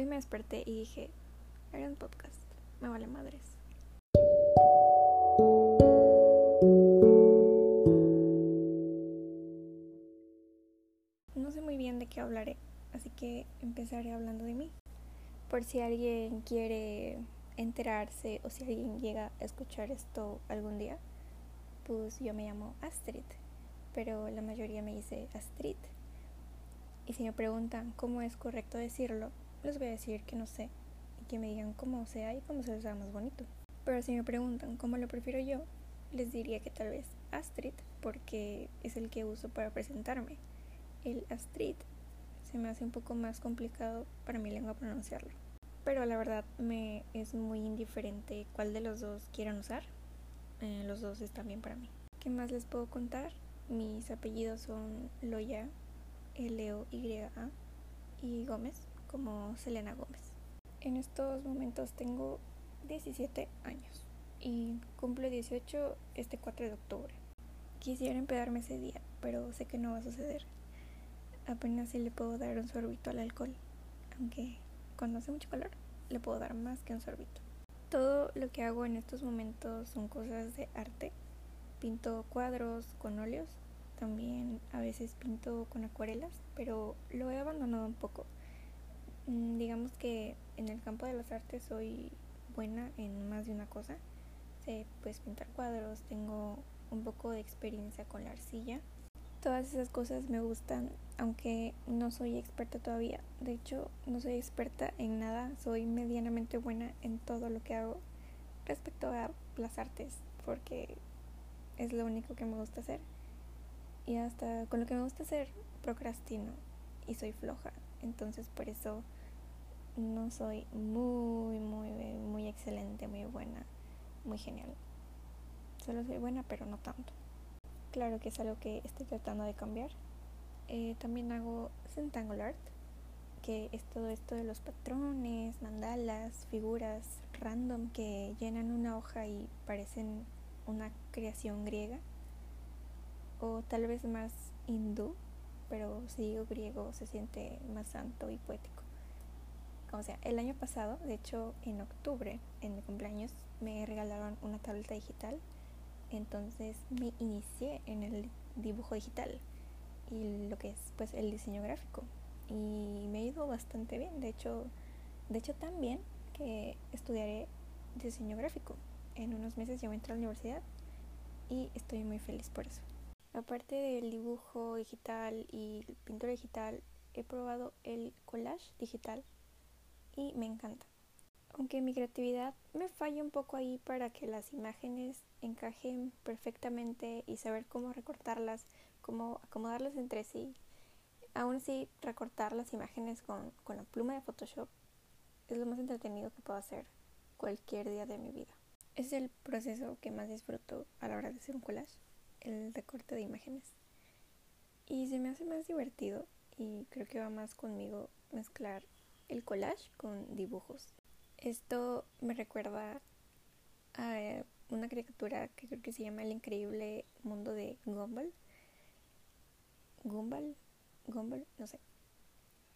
Hoy me desperté y dije, haré un podcast, me vale madres. No sé muy bien de qué hablaré, así que empezaré hablando de mí. Por si alguien quiere enterarse o si alguien llega a escuchar esto algún día, pues yo me llamo Astrid, pero la mayoría me dice Astrid. Y si me preguntan cómo es correcto decirlo, les voy a decir que no sé y que me digan cómo sea y cómo se les haga más bonito. Pero si me preguntan cómo lo prefiero yo, les diría que tal vez Astrid, porque es el que uso para presentarme. El Astrid se me hace un poco más complicado para mi lengua pronunciarlo. Pero la verdad me es muy indiferente cuál de los dos quieran usar. Eh, los dos están bien para mí. ¿Qué más les puedo contar? Mis apellidos son Loya, L-O-Y-A, y Gómez, como Selena Gómez. En estos momentos tengo 17 años y cumplo 18 este 4 de octubre. Quisiera empedarme ese día, pero sé que no va a suceder. Apenas si le puedo dar un sorbito al alcohol, aunque cuando hace mucho calor le puedo dar más que un sorbito. Todo lo que hago en estos momentos son cosas de arte. Pinto cuadros con óleos, también a veces pinto con acuarelas, pero lo he abandonado un poco. Mm, digamos que en el campo de las artes soy buena en más de una cosa. Sé pues pintar cuadros, tengo un poco de experiencia con la arcilla. Todas esas cosas me gustan, aunque no soy experta todavía. De hecho, no soy experta en nada, soy medianamente buena en todo lo que hago respecto a las artes, porque es lo único que me gusta hacer. Y hasta con lo que me gusta hacer, procrastino y soy floja. Entonces por eso no soy muy, muy, muy excelente, muy buena, muy genial. Solo soy buena, pero no tanto. Claro que es algo que estoy tratando de cambiar. Eh, también hago Centangle Art, que es todo esto de los patrones, mandalas, figuras random que llenan una hoja y parecen una creación griega. O tal vez más hindú, pero si digo griego se siente más santo y poético. O sea, el año pasado, de hecho en octubre, en mi cumpleaños, me regalaron una tableta digital entonces me inicié en el dibujo digital y lo que es pues el diseño gráfico. Y me ha ido bastante bien. De hecho, de hecho tan bien que estudiaré diseño gráfico. En unos meses ya voy a entrar a la universidad y estoy muy feliz por eso. Aparte del dibujo digital y pintura digital, he probado el collage digital y me encanta. Aunque mi creatividad me falla un poco ahí para que las imágenes encajen perfectamente y saber cómo recortarlas, cómo acomodarlas entre sí. Aún así, recortar las imágenes con, con la pluma de Photoshop es lo más entretenido que puedo hacer cualquier día de mi vida. Es el proceso que más disfruto a la hora de hacer un collage, el recorte de imágenes. Y se me hace más divertido y creo que va más conmigo mezclar el collage con dibujos. Esto me recuerda a una caricatura que creo que se llama El increíble mundo de Gumball. Gumball, Gumball, no sé.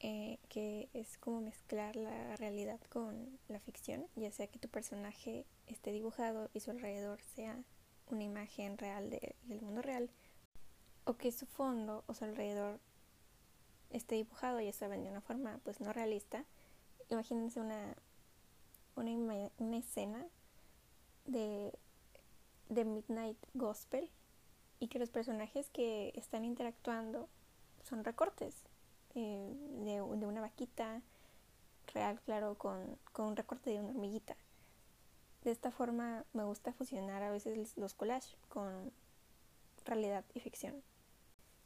Eh, que es como mezclar la realidad con la ficción, ya sea que tu personaje esté dibujado y su alrededor sea una imagen real del mundo real, o que su fondo o su alrededor esté dibujado y saben de una forma pues no realista. Imagínense una una, una escena de, de Midnight Gospel y que los personajes que están interactuando son recortes eh, de, de, una vaquita real, claro, con, con, un recorte de una hormiguita. De esta forma me gusta fusionar a veces los collages con realidad y ficción.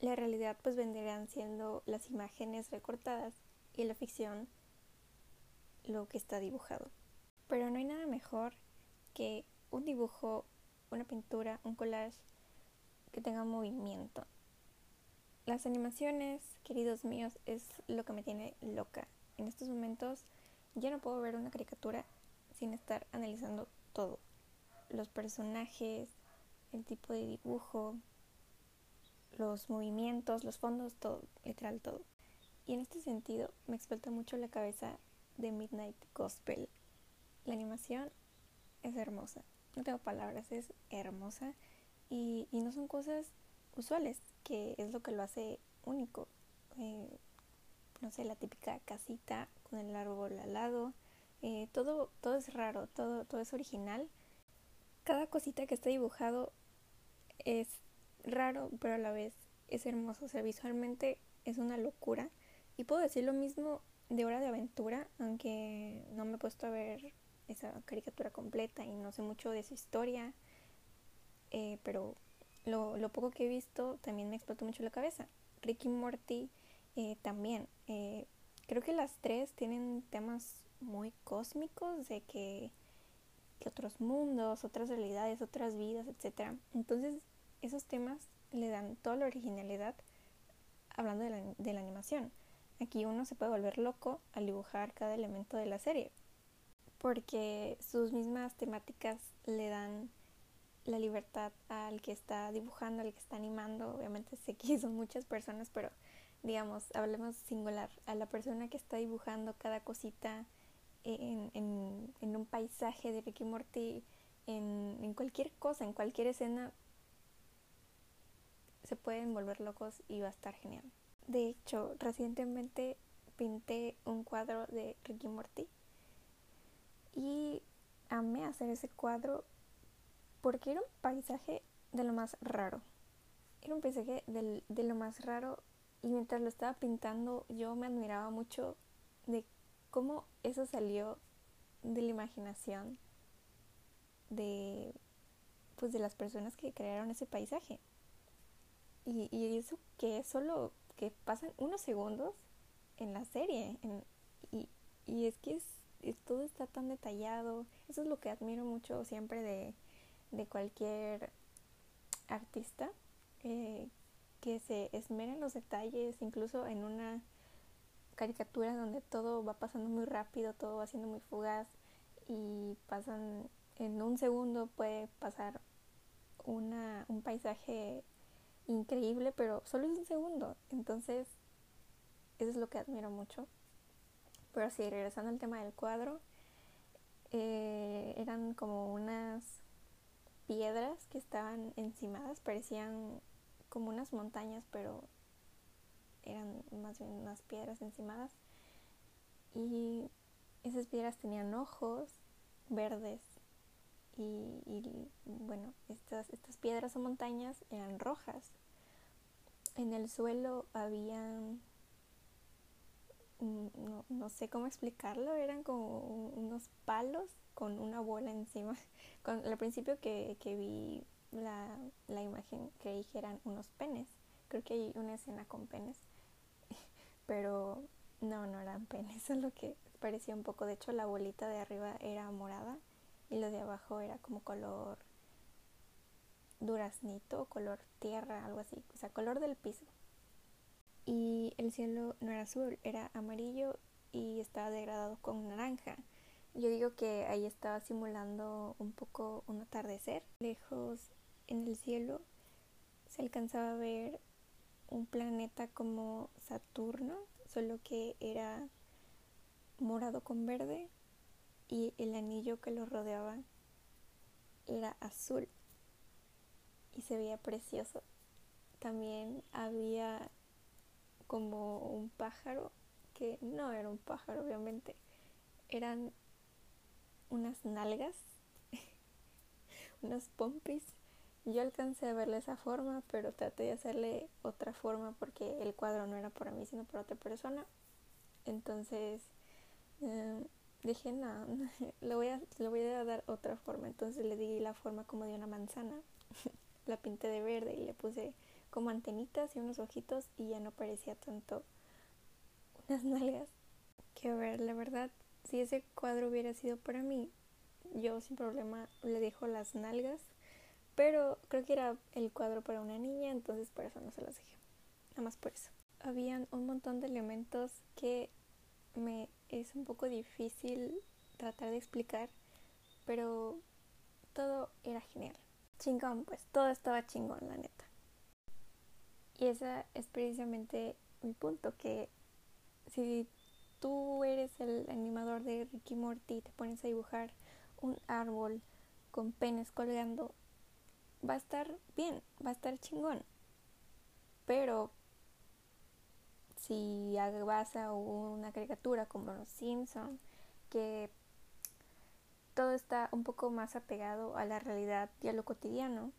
La realidad pues vendrían siendo las imágenes recortadas y la ficción lo que está dibujado. Pero no hay nada mejor que un dibujo, una pintura, un collage que tenga movimiento. Las animaciones, queridos míos, es lo que me tiene loca. En estos momentos ya no puedo ver una caricatura sin estar analizando todo. Los personajes, el tipo de dibujo, los movimientos, los fondos, todo, literal todo. Y en este sentido me explota mucho la cabeza de Midnight Gospel. La animación es hermosa, no tengo palabras, es hermosa y, y no son cosas usuales, que es lo que lo hace único. Eh, no sé, la típica casita con el árbol al lado. Eh, todo, todo es raro, todo, todo es original. Cada cosita que está dibujado es raro, pero a la vez es hermoso. O sea, visualmente es una locura. Y puedo decir lo mismo de Hora de Aventura, aunque no me he puesto a ver esa caricatura completa y no sé mucho de su historia. Eh, pero lo, lo, poco que he visto también me explotó mucho la cabeza. Ricky Morty eh, también. Creo que las tres tienen temas muy cósmicos de que, otros mundos, otras realidades, otras vidas, etc. Entonces esos temas le dan toda la originalidad hablando de la, de la animación. Aquí uno se puede volver loco al dibujar cada elemento de la serie, porque sus mismas temáticas le dan la libertad al que está dibujando, al que está animando. Obviamente sé que son muchas personas, pero digamos, hablemos singular, a la persona que está dibujando cada cosita en, en, en un paisaje de Ricky Morty, en, en cualquier cosa, en cualquier escena, se pueden volver locos y va a estar genial. De hecho, recientemente pinté un cuadro de Ricky Morty y amé hacer ese cuadro porque era un paisaje de lo más raro. Era un paisaje de, de lo más raro y mientras lo estaba pintando yo me admiraba mucho de cómo eso salió de la imaginación de pues de las personas que crearon ese paisaje. Y, y eso que es solo que pasan unos segundos en la serie. y, y, es que es, todo está tan detallado. Eso es lo que admiro mucho siempre de, de cualquier artista. Eh, que se esmera en los detalles, incluso en una caricatura donde todo va pasando muy rápido, todo va siendo muy fugaz y pasan en un segundo puede pasar una, un paisaje increíble, pero solo es un segundo. Entonces, eso es lo que admiro mucho. Pero sí, regresando al tema del cuadro, eh, eran como unas piedras que estaban encimadas, parecían como unas montañas, pero eran más bien unas piedras encimadas. Y esas piedras tenían ojos verdes y, bueno, estas, estas piedras o montañas eran rojas. En el suelo habían, no, no sé cómo explicarlo, eran como unos palos con una bola encima. Con, al principio que, que vi la, la imagen que eran unos penes. Creo que hay una escena con penes, pero no, no eran penes, solo que parecía un poco. De hecho, la bolita de arriba era morada y lo de abajo era como color duraznito, color tierra, algo así, o sea, color del piso. Y el cielo no era azul, era amarillo y estaba degradado con naranja. Yo digo que ahí estaba simulando un poco un atardecer. Lejos en el cielo se alcanzaba a ver un planeta como Saturno, solo que era morado con verde y el anillo que lo rodeaba era azul y se veía precioso. También había como un pájaro que no era un pájaro obviamente, eran unas nalgas, unos pompis. Yo alcancé a verle esa forma, pero traté de hacerle otra forma porque el cuadro no era para mí, sino para otra persona. Entonces eh, dije, no, voy, a, le voy a dar otra forma. Entonces le di la forma como de una manzana. la pinté de verde y le puse como antenitas y unos ojitos y ya no parecía tanto unas nalgas. Que ver, la verdad, si ese cuadro hubiera sido para mí, yo sin problema le dejo las nalgas. Pero creo que era el cuadro para una niña, entonces por eso no se las dejé. Nada más por eso. Habían un montón de elementos que me es un poco difícil tratar de explicar, pero todo era genial. Chingón, pues todo estaba chingón, la neta. Y ese es precisamente mi punto, que si tú eres el animador de Ricky Morty y te pones a dibujar un árbol con penes colgando, va a estar bien, va a estar chingón. Pero si vas a una caricatura como Los Simpson, que todo está un poco más apegado a la realidad y a lo cotidiano,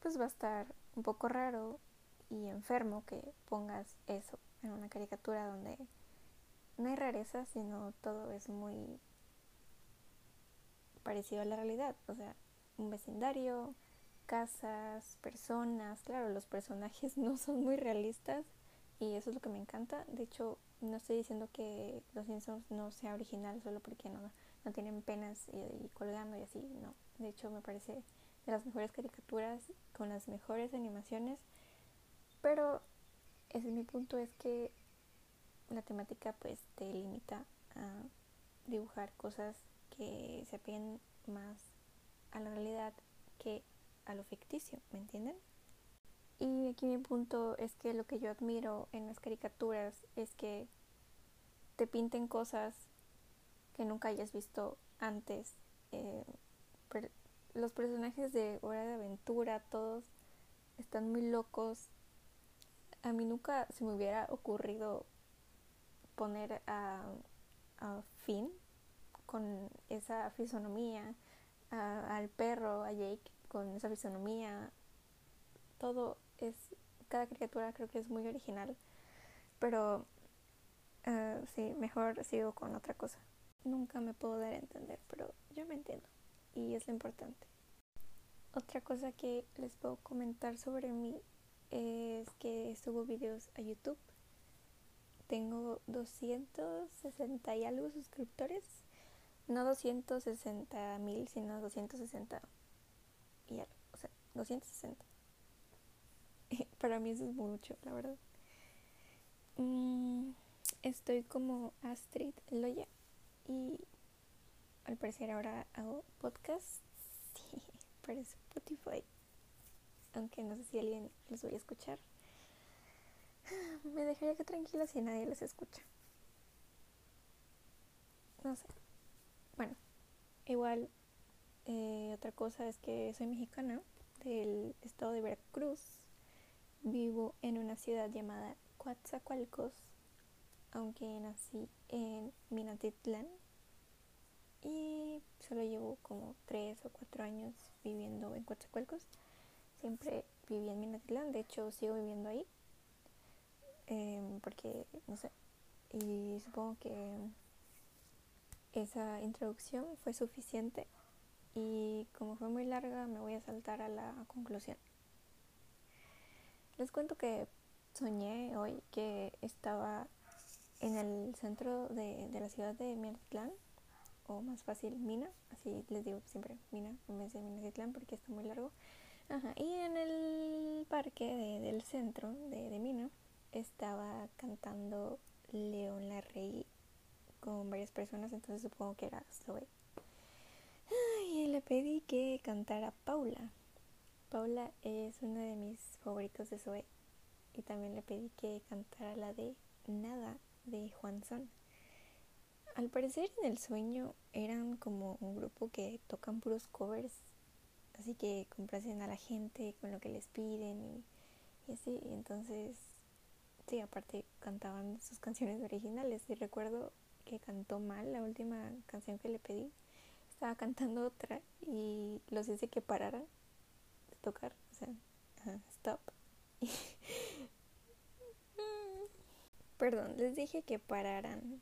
pues va a estar un poco raro y enfermo que pongas eso en una caricatura donde no hay rareza, sino todo es muy parecido a la realidad. O sea, un vecindario, casas, personas. Claro, los personajes no son muy realistas y eso es lo que me encanta. De hecho, no estoy diciendo que Los Simpsons no sea original solo porque no, no tienen penas y, colgando y así, no. De hecho, me parece de las mejores caricaturas con las mejores animaciones. Pero ese es mi punto, es que la temática pues te limita a dibujar cosas que se apeguen más a la realidad que a lo ficticio, ¿me entienden? Y aquí mi punto es que lo que yo admiro en las caricaturas es que te pinten cosas que nunca hayas visto antes. Eh, los personajes de Hora de Aventura, todos están muy locos. A mí nunca se me hubiera ocurrido poner a, a Finn con esa fisonomía, al perro, a Jake con esa fisonomía. Todo es, cada criatura creo que es muy original, pero uh, sí, mejor sigo con otra cosa. Nunca me puedo dar a entender, pero yo me entiendo y es lo importante. Otra cosa que les puedo comentar sobre mí es que subo videos a YouTube. Tengo 260 y algo suscriptores. No 260 mil, sino 260 y algo. O sea, 260. Para mí eso es mucho, la verdad. Mm, estoy como Astrid Loya y al parecer ahora hago podcast para Spotify. Aunque no sé si alguien los voy a escuchar. Me dejaría que tranquila si nadie los escucha. No sé. Bueno, igual eh, otra cosa es que soy mexicana del estado de Veracruz. Vivo en una ciudad llamada Coatzacoalcos, aunque nací en Minatitlán. Y solo llevo como tres o cuatro años viviendo en Coatzacoalcos. Siempre viví en Minatitlán, de hecho sigo viviendo ahí. Em, porque, no sé, y supongo que esa introducción fue suficiente y como fue muy larga me voy a saltar a la conclusión. Les cuento que soñé hoy que estaba en el centro de, la ciudad de Minatitlán, o más fácil Mina, así les digo siempre Mina en vez de Minatitlán porque está muy largo. Ajá, y en el parque del centro de, de Mina estaba cantando León la Rey con varias personas, entonces supongo que era Zoe. Y le pedí que cantara Paula. Paula es uno de mis favoritos de Zoe. Y también le pedí que cantara la de Nada de Juan Son. Al parecer en el sueño eran como un grupo que tocan puros covers. Así que complacen a la gente con lo que les piden y, y así. Entonces, sí, aparte cantaban sus canciones originales. Y recuerdo que cantó mal la última canción que le pedí. Estaba cantando otra y los hice que pararan de tocar. O sea, stop. Perdón, les dije que pararan.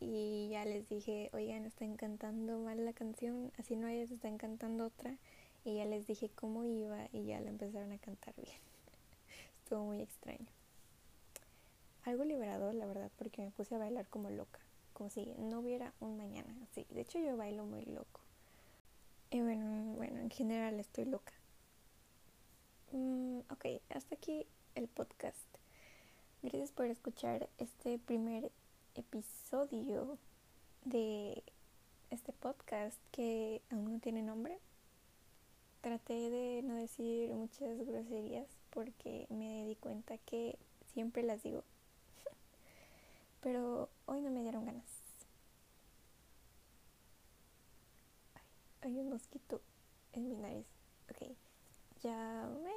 Y ya les dije, oigan, están cantando mal la canción, así no ellos están cantando otra. Y ya les dije cómo iba y ya la empezaron a cantar bien. Estuvo muy extraño. Algo liberador, la verdad, porque me puse a bailar como loca como si no hubiera un mañana. Sí, de hecho yo bailo muy loco. Y bueno, bueno, en general estoy loca. Mm, ok, hasta aquí el podcast. Gracias por escuchar este primer episodio de este podcast que aún no tiene nombre. Traté de no decir muchas groserías porque me di cuenta que siempre las digo pero hoy no me dieron ganas. hay un mosquito en mi nariz. Ok, ya me